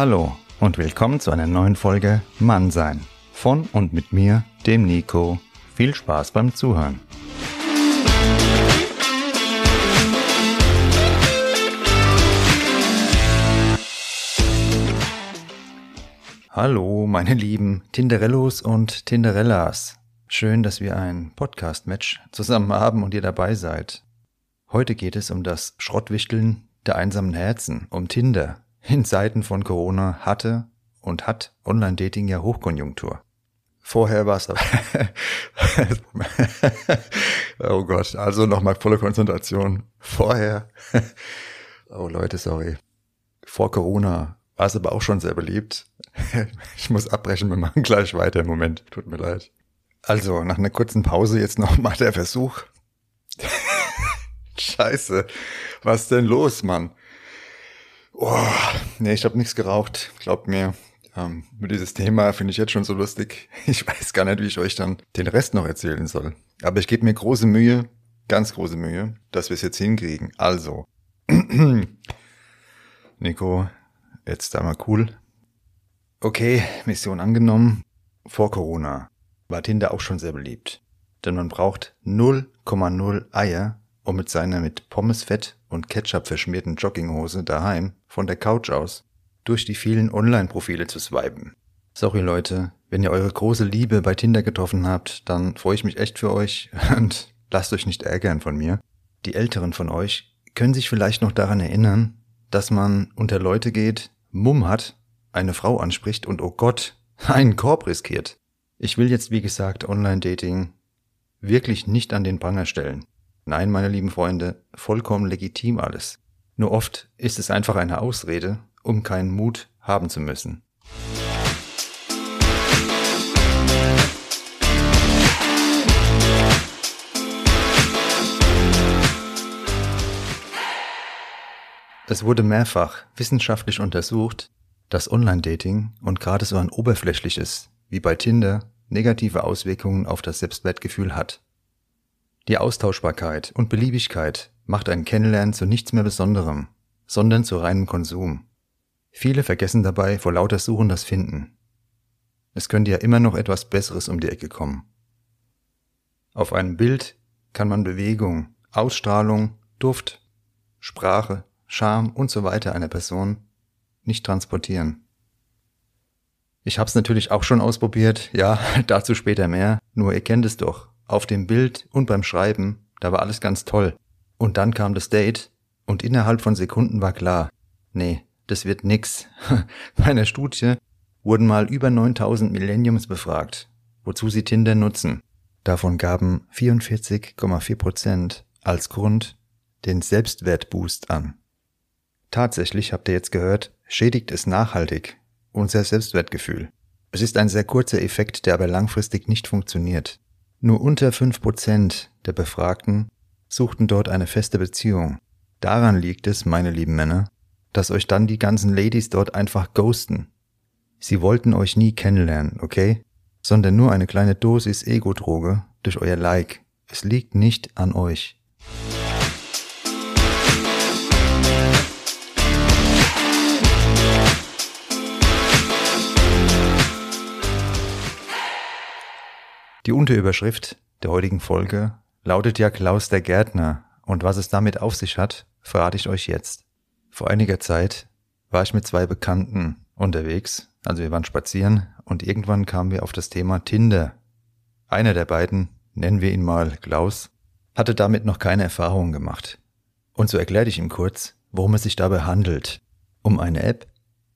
Hallo und willkommen zu einer neuen Folge Mann sein. Von und mit mir, dem Nico. Viel Spaß beim Zuhören. Hallo, meine lieben Tinderellos und Tinderellas. Schön, dass wir ein Podcast-Match zusammen haben und ihr dabei seid. Heute geht es um das Schrottwichteln der einsamen Herzen, um Tinder. In Zeiten von Corona hatte und hat Online-Dating ja Hochkonjunktur. Vorher war es aber. oh Gott, also nochmal volle Konzentration. Vorher. oh Leute, sorry. Vor Corona war es aber auch schon sehr beliebt. ich muss abbrechen, wir machen gleich weiter im Moment. Tut mir leid. Also, nach einer kurzen Pause jetzt nochmal der Versuch. Scheiße. Was denn los, Mann? Oh, nee, ich habe nichts geraucht. Glaubt mir. Ähm, nur dieses Thema finde ich jetzt schon so lustig. Ich weiß gar nicht, wie ich euch dann den Rest noch erzählen soll. Aber ich gebe mir große Mühe, ganz große Mühe, dass wir es jetzt hinkriegen. Also. Nico, jetzt da mal cool. Okay, Mission angenommen. Vor Corona war Tinder auch schon sehr beliebt. Denn man braucht 0,0 Eier, um mit seiner mit Pommesfett und Ketchup verschmierten Jogginghose daheim von der Couch aus durch die vielen Online-Profile zu swipen. Sorry Leute, wenn ihr eure große Liebe bei Tinder getroffen habt, dann freue ich mich echt für euch und lasst euch nicht ärgern von mir. Die Älteren von euch können sich vielleicht noch daran erinnern, dass man unter Leute geht, Mumm hat, eine Frau anspricht und oh Gott, einen Korb riskiert. Ich will jetzt, wie gesagt, Online-Dating wirklich nicht an den Pranger stellen. Nein, meine lieben Freunde, vollkommen legitim alles. Nur oft ist es einfach eine Ausrede, um keinen Mut haben zu müssen. Es wurde mehrfach wissenschaftlich untersucht, dass Online-Dating und gerade so ein oberflächliches wie bei Tinder, negative Auswirkungen auf das Selbstwertgefühl hat. Die Austauschbarkeit und Beliebigkeit macht ein Kennenlernen zu nichts mehr Besonderem, sondern zu reinem Konsum. Viele vergessen dabei vor lauter Suchen das Finden. Es könnte ja immer noch etwas Besseres um die Ecke kommen. Auf einem Bild kann man Bewegung, Ausstrahlung, Duft, Sprache, Charme und so weiter einer Person nicht transportieren. Ich habe es natürlich auch schon ausprobiert, ja, dazu später mehr, nur ihr kennt es doch. Auf dem Bild und beim Schreiben, da war alles ganz toll. Und dann kam das Date und innerhalb von Sekunden war klar, nee, das wird nix. Bei einer Studie wurden mal über 9000 Millenniums befragt, wozu sie Tinder nutzen. Davon gaben 44,4 Prozent als Grund den Selbstwertboost an. Tatsächlich, habt ihr jetzt gehört, schädigt es nachhaltig unser Selbstwertgefühl. Es ist ein sehr kurzer Effekt, der aber langfristig nicht funktioniert. Nur unter fünf Prozent der Befragten suchten dort eine feste Beziehung. Daran liegt es, meine lieben Männer, dass euch dann die ganzen Ladies dort einfach ghosten. Sie wollten euch nie kennenlernen, okay? Sondern nur eine kleine Dosis Ego-Droge durch euer Like. Es liegt nicht an euch. Die Unterüberschrift der heutigen Folge lautet ja Klaus der Gärtner und was es damit auf sich hat, verrate ich euch jetzt. Vor einiger Zeit war ich mit zwei Bekannten unterwegs, also wir waren spazieren und irgendwann kamen wir auf das Thema Tinder. Einer der beiden, nennen wir ihn mal Klaus, hatte damit noch keine Erfahrungen gemacht. Und so erklärte ich ihm kurz, worum es sich dabei handelt. Um eine App,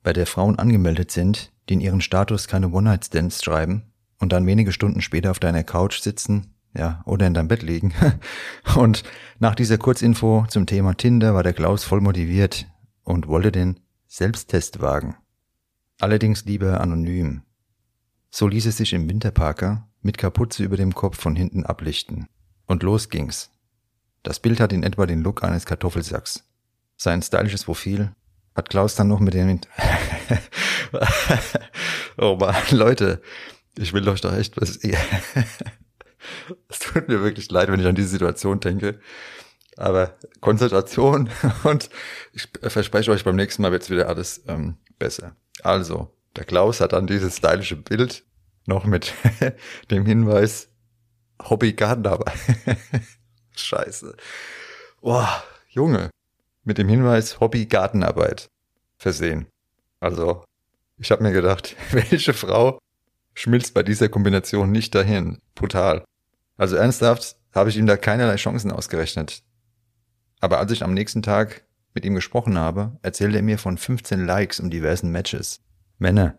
bei der Frauen angemeldet sind, die in ihren Status keine One-Night-Stands schreiben, und dann wenige Stunden später auf deiner Couch sitzen, ja, oder in deinem Bett liegen. Und nach dieser Kurzinfo zum Thema Tinder war der Klaus voll motiviert und wollte den Selbsttest wagen. Allerdings lieber anonym. So ließ es sich im Winterparker mit Kapuze über dem Kopf von hinten ablichten. Und los ging's. Das Bild hat in etwa den Look eines Kartoffelsacks. Sein stylisches Profil hat Klaus dann noch mit dem... oh man, Leute, ich will euch doch echt was. es tut mir wirklich leid, wenn ich an diese Situation denke. Aber Konzentration und ich verspreche euch, beim nächsten Mal wird es wieder alles ähm, besser. Also, der Klaus hat dann dieses stylische Bild noch mit dem Hinweis Hobby dabei. Scheiße. Boah, Junge. Mit dem Hinweis Hobby Gartenarbeit versehen. Also, ich habe mir gedacht, welche Frau schmilzt bei dieser Kombination nicht dahin? Brutal. Also ernsthaft habe ich ihm da keinerlei Chancen ausgerechnet. Aber als ich am nächsten Tag mit ihm gesprochen habe, erzählte er mir von 15 Likes um diversen Matches. Männer,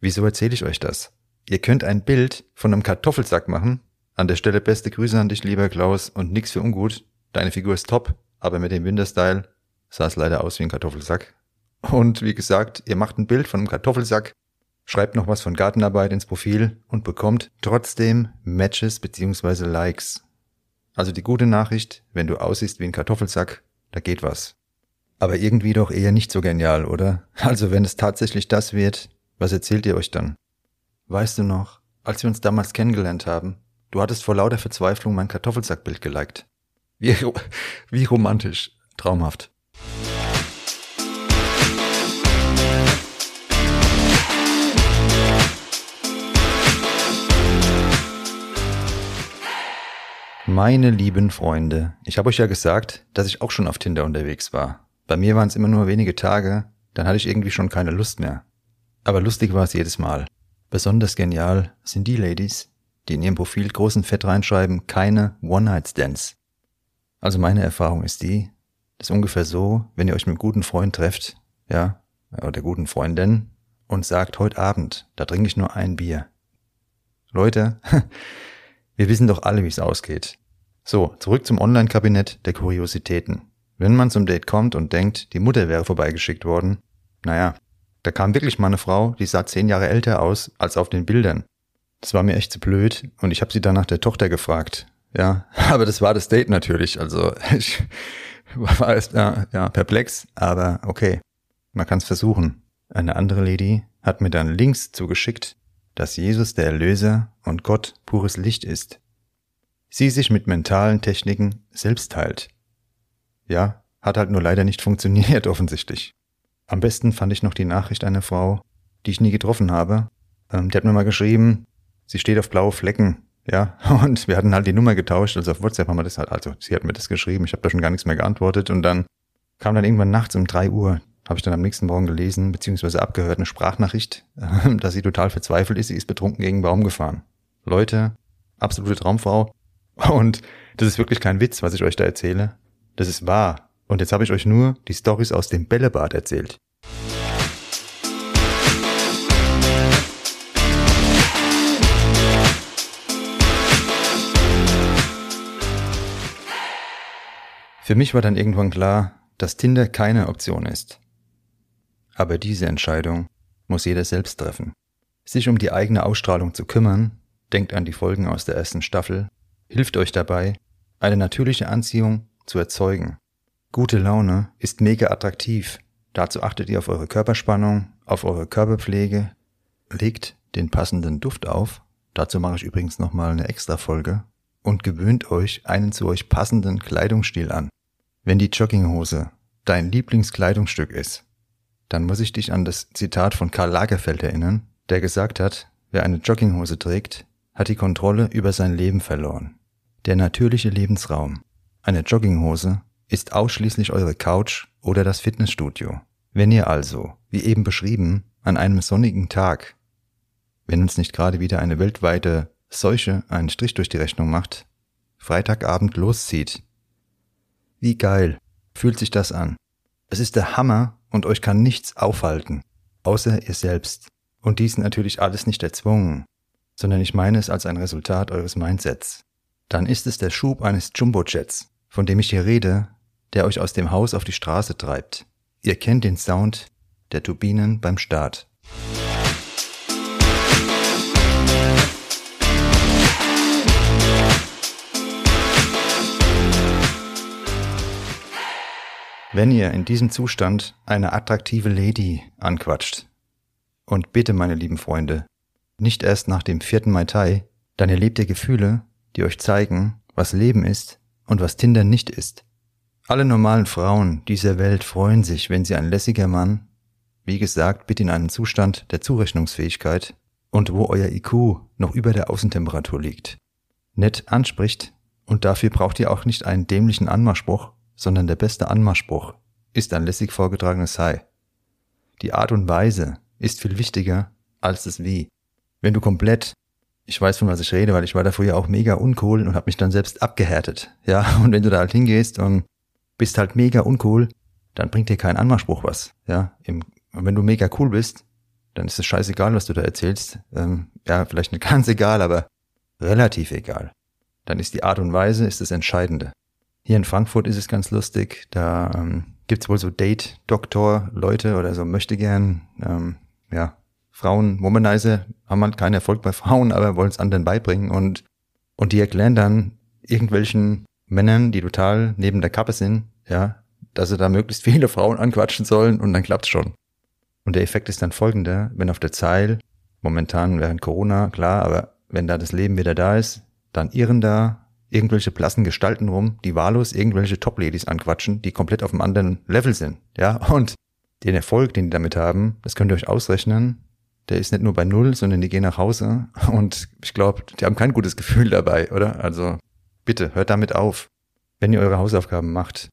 wieso erzähle ich euch das? Ihr könnt ein Bild von einem Kartoffelsack machen. An der Stelle beste Grüße an dich, lieber Klaus, und nix für ungut. Deine Figur ist top, aber mit dem Winterstyle sah es leider aus wie ein Kartoffelsack. Und wie gesagt, ihr macht ein Bild von einem Kartoffelsack, schreibt noch was von Gartenarbeit ins Profil und bekommt trotzdem Matches beziehungsweise Likes. Also die gute Nachricht, wenn du aussiehst wie ein Kartoffelsack, da geht was. Aber irgendwie doch eher nicht so genial, oder? Also wenn es tatsächlich das wird, was erzählt ihr euch dann? Weißt du noch, als wir uns damals kennengelernt haben, du hattest vor lauter Verzweiflung mein Kartoffelsackbild geliked. Wie, wie romantisch, traumhaft. Meine lieben Freunde, ich habe euch ja gesagt, dass ich auch schon auf Tinder unterwegs war. Bei mir waren es immer nur wenige Tage, dann hatte ich irgendwie schon keine Lust mehr. Aber lustig war es jedes Mal. Besonders genial sind die Ladies, die in ihrem Profil großen Fett reinschreiben, keine One-Night-Stands. Also meine Erfahrung ist die, das ist ungefähr so, wenn ihr euch mit einem guten Freund trefft, ja, oder guten Freundin, und sagt, heute Abend, da trinke ich nur ein Bier. Leute, wir wissen doch alle, wie es ausgeht. So, zurück zum Online-Kabinett der Kuriositäten. Wenn man zum Date kommt und denkt, die Mutter wäre vorbeigeschickt worden, naja, da kam wirklich mal eine Frau, die sah zehn Jahre älter aus als auf den Bildern. Das war mir echt zu blöd und ich habe sie dann nach der Tochter gefragt. Ja, aber das war das Date natürlich. Also ich war erst ja, ja, perplex, aber okay, man kann es versuchen. Eine andere Lady hat mir dann Links zugeschickt, dass Jesus der Erlöser und Gott pures Licht ist sie sich mit mentalen Techniken selbst teilt. Ja, hat halt nur leider nicht funktioniert offensichtlich. Am besten fand ich noch die Nachricht einer Frau, die ich nie getroffen habe. Ähm, die hat mir mal geschrieben, sie steht auf blaue Flecken. Ja, und wir hatten halt die Nummer getauscht, also auf WhatsApp haben wir das halt, also sie hat mir das geschrieben, ich habe da schon gar nichts mehr geantwortet und dann kam dann irgendwann nachts um drei Uhr, habe ich dann am nächsten Morgen gelesen, beziehungsweise abgehört, eine Sprachnachricht, dass sie total verzweifelt ist, sie ist betrunken gegen einen Baum gefahren. Leute, absolute Traumfrau, und das ist wirklich kein Witz, was ich euch da erzähle. Das ist wahr. Und jetzt habe ich euch nur die Stories aus dem Bällebad erzählt. Für mich war dann irgendwann klar, dass Tinder keine Option ist. Aber diese Entscheidung muss jeder selbst treffen. Sich um die eigene Ausstrahlung zu kümmern, denkt an die Folgen aus der ersten Staffel hilft euch dabei, eine natürliche Anziehung zu erzeugen. Gute Laune ist mega attraktiv. Dazu achtet ihr auf eure Körperspannung, auf eure Körperpflege, legt den passenden Duft auf. Dazu mache ich übrigens nochmal eine extra Folge und gewöhnt euch einen zu euch passenden Kleidungsstil an. Wenn die Jogginghose dein Lieblingskleidungsstück ist, dann muss ich dich an das Zitat von Karl Lagerfeld erinnern, der gesagt hat, wer eine Jogginghose trägt, hat die Kontrolle über sein Leben verloren. Der natürliche Lebensraum. Eine Jogginghose ist ausschließlich eure Couch oder das Fitnessstudio. Wenn ihr also, wie eben beschrieben, an einem sonnigen Tag, wenn uns nicht gerade wieder eine weltweite Seuche einen Strich durch die Rechnung macht, Freitagabend loszieht. Wie geil fühlt sich das an? Es ist der Hammer und euch kann nichts aufhalten, außer ihr selbst. Und dies natürlich alles nicht erzwungen sondern ich meine es als ein Resultat eures Mindsets. Dann ist es der Schub eines Jumbojets, von dem ich hier rede, der euch aus dem Haus auf die Straße treibt. Ihr kennt den Sound der Turbinen beim Start. Wenn ihr in diesem Zustand eine attraktive Lady anquatscht, und bitte, meine lieben Freunde, nicht erst nach dem vierten Mai Tai, dann erlebt ihr Gefühle, die euch zeigen, was Leben ist und was Tinder nicht ist. Alle normalen Frauen dieser Welt freuen sich, wenn sie ein lässiger Mann Wie gesagt, bitte in einen Zustand der Zurechnungsfähigkeit und wo euer IQ noch über der Außentemperatur liegt. Nett anspricht und dafür braucht ihr auch nicht einen dämlichen Anmachspruch, sondern der beste Anmachspruch ist ein lässig vorgetragenes Hi. Die Art und Weise ist viel wichtiger als das Wie. Wenn du komplett, ich weiß von was ich rede, weil ich war da früher auch mega uncool und habe mich dann selbst abgehärtet, ja, und wenn du da halt hingehst und bist halt mega uncool, dann bringt dir kein Anmachspruch was, ja. Im, und wenn du mega cool bist, dann ist es scheißegal, was du da erzählst. Ähm, ja, vielleicht nicht ganz egal, aber relativ egal. Dann ist die Art und Weise ist das Entscheidende. Hier in Frankfurt ist es ganz lustig, da ähm, gibt's wohl so Date-Doktor-Leute oder so möchte gern, ähm, ja, Frauen, Womanizer, haben halt keinen Erfolg bei Frauen, aber wollen es anderen beibringen. Und, und die erklären dann irgendwelchen Männern, die total neben der Kappe sind, ja, dass sie da möglichst viele Frauen anquatschen sollen und dann klappt's schon. Und der Effekt ist dann folgender, wenn auf der Zeil, momentan während Corona, klar, aber wenn da das Leben wieder da ist, dann irren da irgendwelche blassen Gestalten rum, die wahllos irgendwelche Top-Ladies anquatschen, die komplett auf einem anderen Level sind, ja, und den Erfolg, den die damit haben, das könnt ihr euch ausrechnen, der ist nicht nur bei Null, sondern die gehen nach Hause und ich glaube, die haben kein gutes Gefühl dabei, oder? Also bitte, hört damit auf, wenn ihr eure Hausaufgaben macht.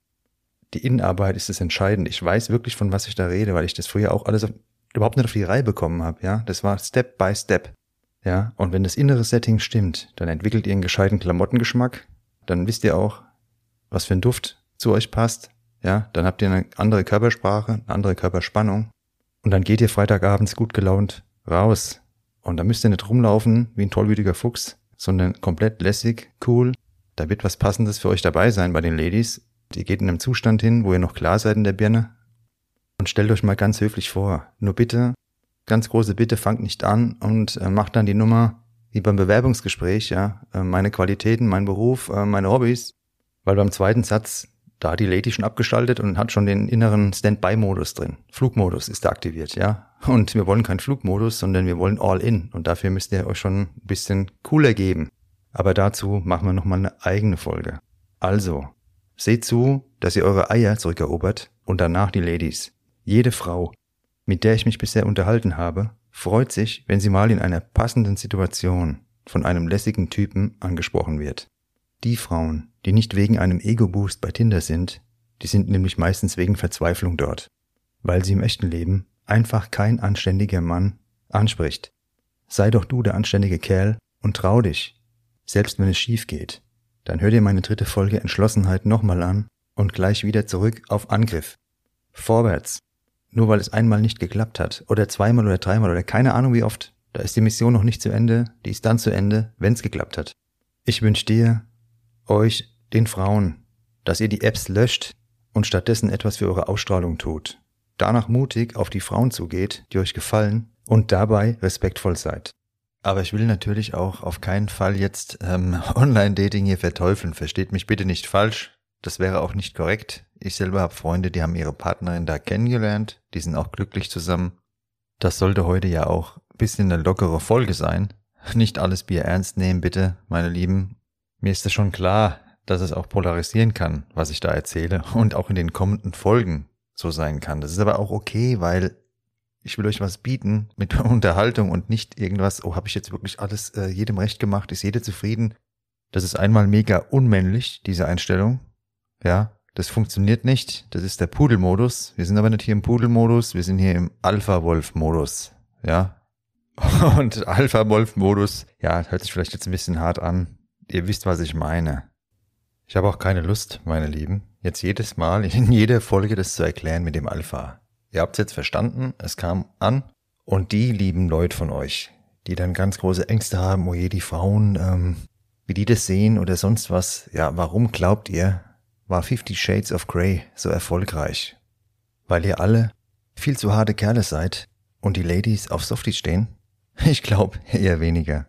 Die Innenarbeit ist das Entscheidende. Ich weiß wirklich, von was ich da rede, weil ich das früher auch alles auf, überhaupt nicht auf die Reihe bekommen habe, ja. Das war Step by Step. Ja, und wenn das innere Setting stimmt, dann entwickelt ihr einen gescheiten Klamottengeschmack, dann wisst ihr auch, was für ein Duft zu euch passt, ja, dann habt ihr eine andere Körpersprache, eine andere Körperspannung. Und dann geht ihr Freitagabends gut gelaunt raus. Und da müsst ihr nicht rumlaufen wie ein tollwütiger Fuchs, sondern komplett lässig, cool, da wird was Passendes für euch dabei sein bei den Ladies. Ihr geht in einem Zustand hin, wo ihr noch klar seid in der Birne. Und stellt euch mal ganz höflich vor, nur bitte ganz große Bitte, fangt nicht an und äh, macht dann die Nummer wie beim Bewerbungsgespräch, ja, äh, meine Qualitäten, mein Beruf, äh, meine Hobbys. Weil beim zweiten Satz, da hat die Lady schon abgeschaltet und hat schon den inneren Standby-Modus drin. Flugmodus ist da aktiviert, ja. Und wir wollen keinen Flugmodus, sondern wir wollen All-In. Und dafür müsst ihr euch schon ein bisschen cooler geben. Aber dazu machen wir nochmal eine eigene Folge. Also, seht zu, dass ihr eure Eier zurückerobert und danach die Ladies. Jede Frau, mit der ich mich bisher unterhalten habe, freut sich, wenn sie mal in einer passenden Situation von einem lässigen Typen angesprochen wird. Die Frauen, die nicht wegen einem Ego-Boost bei Tinder sind, die sind nämlich meistens wegen Verzweiflung dort, weil sie im echten Leben einfach kein anständiger Mann anspricht. Sei doch du der anständige Kerl und trau dich, selbst wenn es schief geht. Dann hör dir meine dritte Folge Entschlossenheit nochmal an und gleich wieder zurück auf Angriff. Vorwärts, nur weil es einmal nicht geklappt hat oder zweimal oder dreimal oder keine Ahnung wie oft, da ist die Mission noch nicht zu Ende, die ist dann zu Ende, wenn es geklappt hat. Ich wünsche dir, euch, den Frauen, dass ihr die Apps löscht und stattdessen etwas für eure Ausstrahlung tut. Danach mutig auf die Frauen zugeht, die euch gefallen und dabei respektvoll seid. Aber ich will natürlich auch auf keinen Fall jetzt ähm, Online-Dating hier verteufeln. Versteht mich bitte nicht falsch. Das wäre auch nicht korrekt. Ich selber habe Freunde, die haben ihre Partnerin da kennengelernt, die sind auch glücklich zusammen. Das sollte heute ja auch ein bisschen eine lockere Folge sein. Nicht alles Bier ernst nehmen, bitte, meine Lieben. Mir ist es schon klar, dass es auch polarisieren kann, was ich da erzähle und auch in den kommenden Folgen so sein kann. Das ist aber auch okay, weil ich will euch was bieten mit Unterhaltung und nicht irgendwas, oh, habe ich jetzt wirklich alles äh, jedem recht gemacht, ist jeder zufrieden. Das ist einmal mega unmännlich, diese Einstellung. Ja, das funktioniert nicht. Das ist der Pudelmodus. Wir sind aber nicht hier im Pudelmodus, wir sind hier im Alpha-Wolf-Modus. Ja. Und Alpha-Wolf-Modus, ja, hört sich vielleicht jetzt ein bisschen hart an. Ihr wisst, was ich meine. Ich habe auch keine Lust, meine Lieben, jetzt jedes Mal in jeder Folge das zu erklären mit dem Alpha. Ihr habt es jetzt verstanden, es kam an. Und die lieben Leute von euch, die dann ganz große Ängste haben, oh je, die Frauen, ähm, wie die das sehen oder sonst was, ja, warum glaubt ihr, war Fifty Shades of Grey so erfolgreich? Weil ihr alle viel zu harte Kerle seid und die Ladies auf Softies stehen? Ich glaube eher weniger.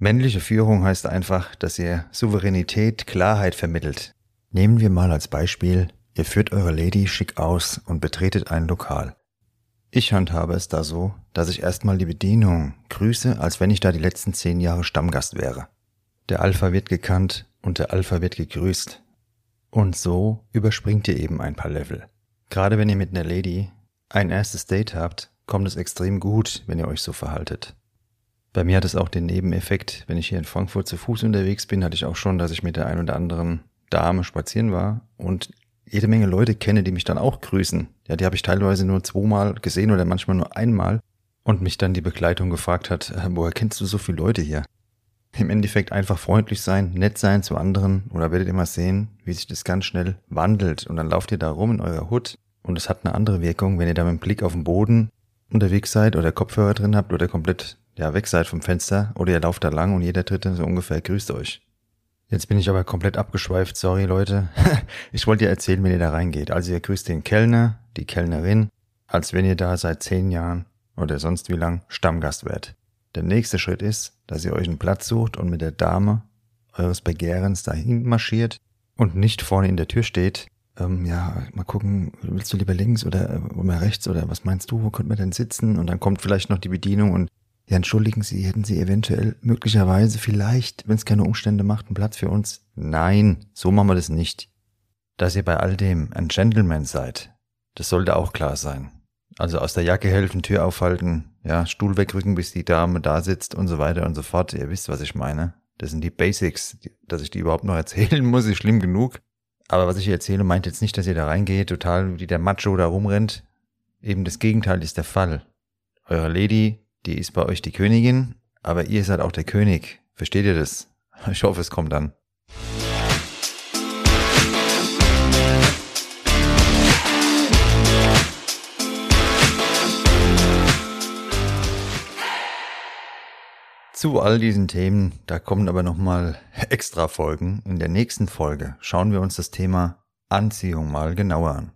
Männliche Führung heißt einfach, dass ihr Souveränität, Klarheit vermittelt. Nehmen wir mal als Beispiel Ihr führt eure Lady schick aus und betretet ein Lokal. Ich handhabe es da so, dass ich erstmal die Bedienung grüße, als wenn ich da die letzten zehn Jahre Stammgast wäre. Der Alpha wird gekannt und der Alpha wird gegrüßt. Und so überspringt ihr eben ein paar Level. Gerade wenn ihr mit einer Lady ein erstes Date habt, kommt es extrem gut, wenn ihr euch so verhaltet. Bei mir hat es auch den Nebeneffekt, wenn ich hier in Frankfurt zu Fuß unterwegs bin, hatte ich auch schon, dass ich mit der ein oder anderen Dame spazieren war und jede Menge Leute kenne, die mich dann auch grüßen. Ja, die habe ich teilweise nur zweimal gesehen oder manchmal nur einmal und mich dann die Begleitung gefragt hat, äh, woher kennst du so viele Leute hier? Im Endeffekt einfach freundlich sein, nett sein zu anderen oder werdet ihr mal sehen, wie sich das ganz schnell wandelt und dann lauft ihr da rum in eurer Hut und es hat eine andere Wirkung, wenn ihr da mit dem Blick auf den Boden unterwegs seid oder Kopfhörer drin habt oder komplett ja, weg seid vom Fenster oder ihr lauft da lang und jeder Dritte so ungefähr grüßt euch. Jetzt bin ich aber komplett abgeschweift, sorry Leute. ich wollte dir erzählen, wenn ihr da reingeht. Also ihr grüßt den Kellner, die Kellnerin, als wenn ihr da seit zehn Jahren oder sonst wie lang Stammgast wärt. Der nächste Schritt ist, dass ihr euch einen Platz sucht und mit der Dame eures Begehrens dahin marschiert und nicht vorne in der Tür steht. Ähm, ja, mal gucken, willst du lieber links oder, äh, oder rechts oder was meinst du, wo könnte man denn sitzen? Und dann kommt vielleicht noch die Bedienung und ja, entschuldigen Sie, hätten Sie eventuell möglicherweise vielleicht, wenn es keine Umstände macht, einen Platz für uns? Nein, so machen wir das nicht. Dass ihr bei all dem ein Gentleman seid, das sollte auch klar sein. Also aus der Jacke helfen, Tür aufhalten, ja, Stuhl wegrücken, bis die Dame da sitzt und so weiter und so fort. Ihr wisst, was ich meine. Das sind die Basics. Dass ich die überhaupt noch erzählen muss, ist schlimm genug. Aber was ich erzähle, meint jetzt nicht, dass ihr da reingeht, total wie der Macho da rumrennt. Eben das Gegenteil ist der Fall. Eure Lady die ist bei euch die Königin, aber ihr seid auch der König. Versteht ihr das? Ich hoffe, es kommt dann. Zu all diesen Themen, da kommen aber nochmal extra Folgen. In der nächsten Folge schauen wir uns das Thema Anziehung mal genauer an.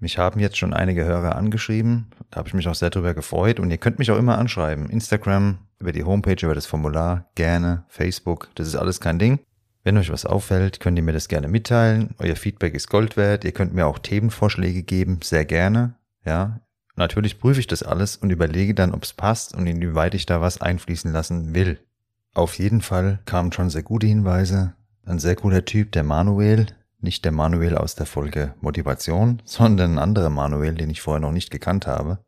Mich haben jetzt schon einige Hörer angeschrieben. Da habe ich mich auch sehr drüber gefreut. Und ihr könnt mich auch immer anschreiben. Instagram, über die Homepage, über das Formular, gerne, Facebook. Das ist alles kein Ding. Wenn euch was auffällt, könnt ihr mir das gerne mitteilen. Euer Feedback ist Gold wert. Ihr könnt mir auch Themenvorschläge geben. Sehr gerne. Ja. Natürlich prüfe ich das alles und überlege dann, ob es passt und inwieweit ich da was einfließen lassen will. Auf jeden Fall kamen schon sehr gute Hinweise. Ein sehr cooler Typ, der Manuel, nicht der Manuel aus der Folge Motivation, sondern ein anderer Manuel, den ich vorher noch nicht gekannt habe.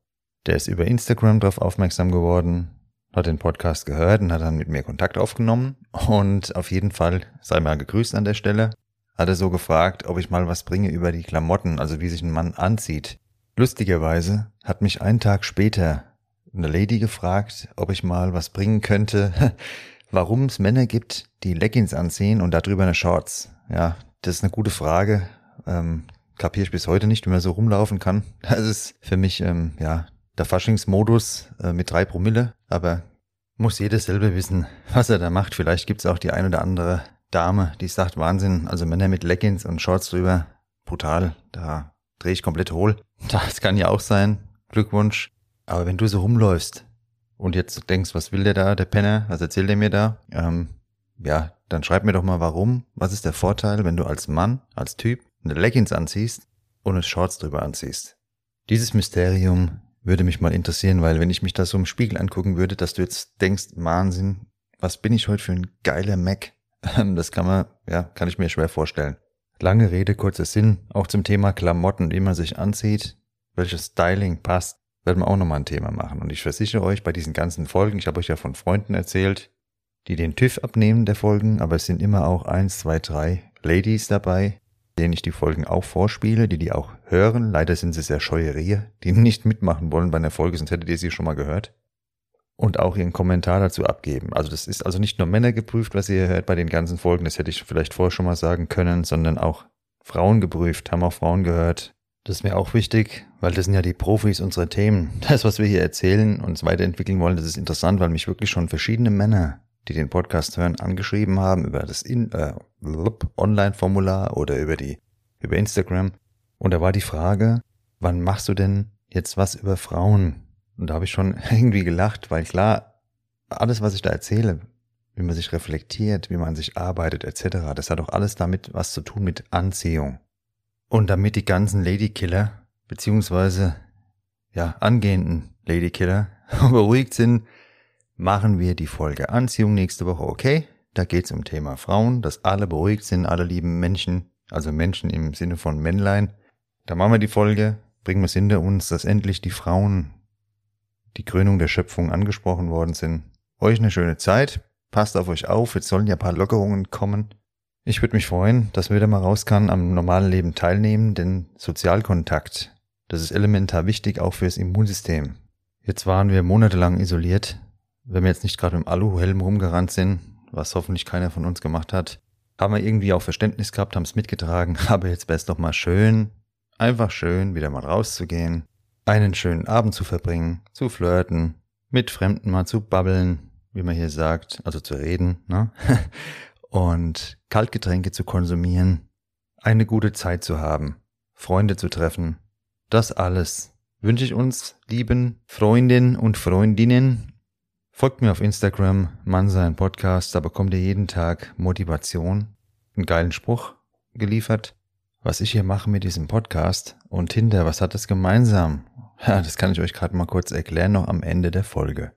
Der ist über Instagram darauf aufmerksam geworden, hat den Podcast gehört und hat dann mit mir Kontakt aufgenommen. Und auf jeden Fall sei mal gegrüßt an der Stelle. Hat er so gefragt, ob ich mal was bringe über die Klamotten, also wie sich ein Mann anzieht. Lustigerweise hat mich einen Tag später eine Lady gefragt, ob ich mal was bringen könnte, warum es Männer gibt, die Leggings anziehen und darüber eine Shorts. Ja, das ist eine gute Frage. Ähm, kapiere ich bis heute nicht, wie man so rumlaufen kann. Das ist für mich, ähm, ja, der Faschingsmodus äh, mit drei Promille, aber muss jeder selber wissen, was er da macht. Vielleicht gibt's auch die ein oder andere Dame, die sagt, Wahnsinn, also Männer mit Leggings und Shorts drüber, brutal, da drehe ich komplett hohl. Das kann ja auch sein, Glückwunsch. Aber wenn du so rumläufst und jetzt denkst, was will der da, der Penner, was erzählt er mir da, ähm, ja, dann schreib mir doch mal warum. Was ist der Vorteil, wenn du als Mann, als Typ eine Leggings anziehst und eine Shorts drüber anziehst? Dieses Mysterium würde mich mal interessieren, weil wenn ich mich da so im Spiegel angucken würde, dass du jetzt denkst, Wahnsinn, was bin ich heute für ein geiler Mac? Das kann man, ja, kann ich mir schwer vorstellen. Lange Rede, kurzer Sinn, auch zum Thema Klamotten, wie man sich anzieht, welches Styling passt, werden wir auch nochmal ein Thema machen. Und ich versichere euch, bei diesen ganzen Folgen, ich habe euch ja von Freunden erzählt, die den TÜV abnehmen der Folgen, aber es sind immer auch eins, zwei, drei Ladies dabei, denen ich die Folgen auch vorspiele, die die auch hören. Leider sind sie sehr scheue Rehe, die nicht mitmachen wollen bei einer Folge, sonst hättet ihr sie schon mal gehört. Und auch ihren Kommentar dazu abgeben. Also das ist also nicht nur Männer geprüft, was ihr hört bei den ganzen Folgen, das hätte ich vielleicht vorher schon mal sagen können, sondern auch Frauen geprüft, haben auch Frauen gehört. Das ist mir auch wichtig, weil das sind ja die Profis unserer Themen. Das, was wir hier erzählen und weiterentwickeln wollen, das ist interessant, weil mich wirklich schon verschiedene Männer die den Podcast hören, angeschrieben haben über das äh, Online-Formular oder über die über Instagram. Und da war die Frage, wann machst du denn jetzt was über Frauen? Und da habe ich schon irgendwie gelacht, weil klar, alles, was ich da erzähle, wie man sich reflektiert, wie man sich arbeitet, etc., das hat doch alles damit was zu tun mit Anziehung. Und damit die ganzen Ladykiller, beziehungsweise ja, angehenden Ladykiller beruhigt sind, machen wir die Folge Anziehung nächste Woche, okay? Da geht's um Thema Frauen, dass alle beruhigt sind, alle lieben Menschen, also Menschen im Sinne von Männlein. Da machen wir die Folge, bringen wir es hinter uns, dass endlich die Frauen die Krönung der Schöpfung angesprochen worden sind. Euch eine schöne Zeit, passt auf euch auf, jetzt sollen ja ein paar Lockerungen kommen. Ich würde mich freuen, dass wir wieder mal raus kann, am normalen Leben teilnehmen, denn Sozialkontakt, das ist elementar wichtig auch fürs Immunsystem. Jetzt waren wir monatelang isoliert. Wenn wir jetzt nicht gerade dem Aluhelm rumgerannt sind, was hoffentlich keiner von uns gemacht hat, haben wir irgendwie auch Verständnis gehabt, haben es mitgetragen, aber jetzt wäre es doch mal schön, einfach schön, wieder mal rauszugehen, einen schönen Abend zu verbringen, zu flirten, mit Fremden mal zu babbeln, wie man hier sagt, also zu reden, ne? und Kaltgetränke zu konsumieren, eine gute Zeit zu haben, Freunde zu treffen. Das alles wünsche ich uns, lieben Freundinnen und Freundinnen. Folgt mir auf Instagram, Mann sein Podcast, da bekommt ihr jeden Tag Motivation, einen geilen Spruch geliefert. Was ich hier mache mit diesem Podcast und Tinder, was hat das gemeinsam? Ja, das kann ich euch gerade mal kurz erklären, noch am Ende der Folge.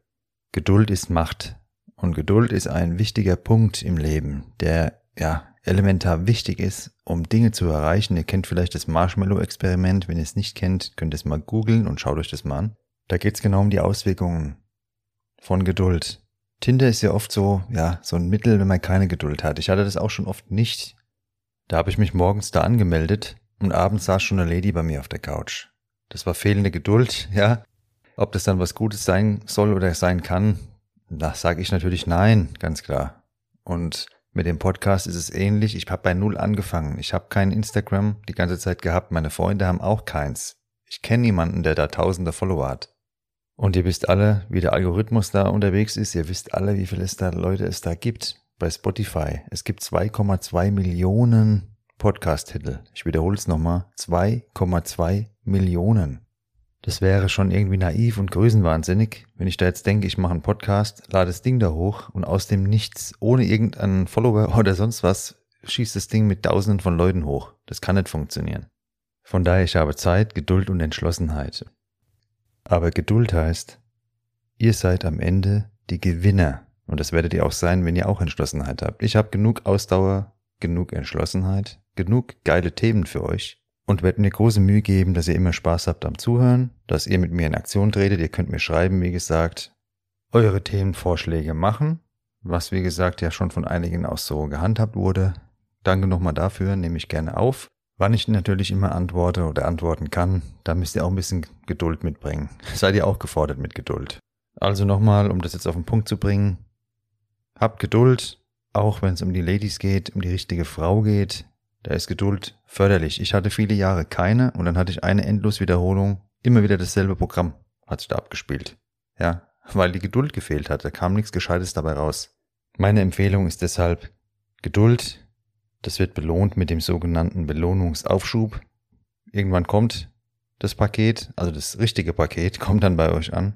Geduld ist Macht. Und Geduld ist ein wichtiger Punkt im Leben, der ja elementar wichtig ist, um Dinge zu erreichen. Ihr kennt vielleicht das Marshmallow-Experiment. Wenn ihr es nicht kennt, könnt ihr es mal googeln und schaut euch das mal an. Da geht es genau um die Auswirkungen von Geduld. Tinder ist ja oft so, ja, so ein Mittel, wenn man keine Geduld hat. Ich hatte das auch schon oft nicht. Da habe ich mich morgens da angemeldet und abends saß schon eine Lady bei mir auf der Couch. Das war fehlende Geduld, ja. Ob das dann was Gutes sein soll oder sein kann, da sage ich natürlich nein, ganz klar. Und mit dem Podcast ist es ähnlich. Ich habe bei null angefangen. Ich habe kein Instagram die ganze Zeit gehabt. Meine Freunde haben auch keins. Ich kenne niemanden, der da tausende Follower hat. Und ihr wisst alle, wie der Algorithmus da unterwegs ist. Ihr wisst alle, wie viele Leute es da gibt bei Spotify. Es gibt 2,2 Millionen Podcast-Titel. Ich wiederhole es nochmal. 2,2 Millionen. Das wäre schon irgendwie naiv und größenwahnsinnig, wenn ich da jetzt denke, ich mache einen Podcast, lade das Ding da hoch und aus dem Nichts, ohne irgendeinen Follower oder sonst was, schießt das Ding mit tausenden von Leuten hoch. Das kann nicht funktionieren. Von daher, ich habe Zeit, Geduld und Entschlossenheit. Aber Geduld heißt, ihr seid am Ende die Gewinner. Und das werdet ihr auch sein, wenn ihr auch Entschlossenheit habt. Ich habe genug Ausdauer, genug Entschlossenheit, genug geile Themen für euch und werde mir große Mühe geben, dass ihr immer Spaß habt am Zuhören, dass ihr mit mir in Aktion tretet. Ihr könnt mir schreiben, wie gesagt, eure Themenvorschläge machen, was wie gesagt ja schon von einigen auch so gehandhabt wurde. Danke nochmal dafür, nehme ich gerne auf. Wann ich natürlich immer antworte oder antworten kann, da müsst ihr auch ein bisschen Geduld mitbringen. Seid ihr auch gefordert mit Geduld. Also nochmal, um das jetzt auf den Punkt zu bringen. Habt Geduld, auch wenn es um die Ladies geht, um die richtige Frau geht. Da ist Geduld förderlich. Ich hatte viele Jahre keine und dann hatte ich eine Endloswiederholung. Immer wieder dasselbe Programm hat sich da abgespielt. Ja, weil die Geduld gefehlt hat. Da kam nichts Gescheites dabei raus. Meine Empfehlung ist deshalb Geduld. Das wird belohnt mit dem sogenannten Belohnungsaufschub. Irgendwann kommt das Paket, also das richtige Paket, kommt dann bei euch an.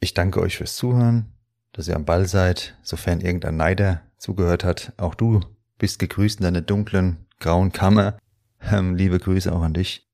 Ich danke euch fürs Zuhören, dass ihr am Ball seid, sofern irgendein Neider zugehört hat. Auch du bist gegrüßt in deiner dunklen, grauen Kammer. Ähm, liebe Grüße auch an dich.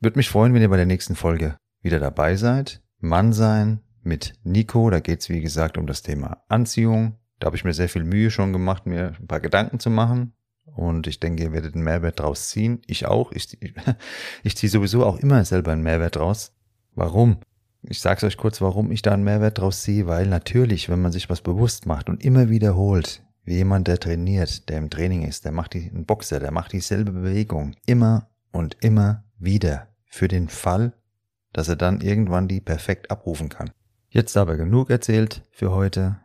Würde mich freuen, wenn ihr bei der nächsten Folge wieder dabei seid. Mann sein mit Nico. Da geht's wie gesagt um das Thema Anziehung. Da habe ich mir sehr viel Mühe schon gemacht, mir ein paar Gedanken zu machen. Und ich denke, ihr werdet einen Mehrwert draus ziehen. Ich auch. Ich, ich ziehe sowieso auch immer selber einen Mehrwert draus. Warum? Ich sage euch kurz, warum ich da einen Mehrwert draus ziehe, weil natürlich, wenn man sich was bewusst macht und immer wiederholt, wie jemand, der trainiert, der im Training ist, der macht die, ein Boxer, der macht dieselbe Bewegung immer und immer wieder für den Fall, dass er dann irgendwann die perfekt abrufen kann. Jetzt aber genug erzählt für heute.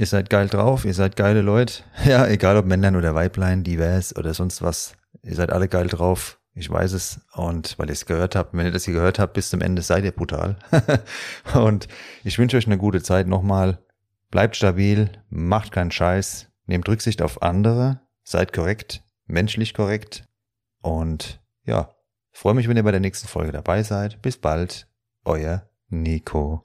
Ihr seid geil drauf, ihr seid geile Leute. Ja, egal ob Männlein oder Weiblein, divers oder sonst was. Ihr seid alle geil drauf. Ich weiß es. Und weil ihr es gehört habt, wenn ihr das hier gehört habt, bis zum Ende seid ihr brutal. und ich wünsche euch eine gute Zeit nochmal. Bleibt stabil, macht keinen Scheiß, nehmt Rücksicht auf andere, seid korrekt, menschlich korrekt und ja, freue mich, wenn ihr bei der nächsten Folge dabei seid. Bis bald, euer Nico.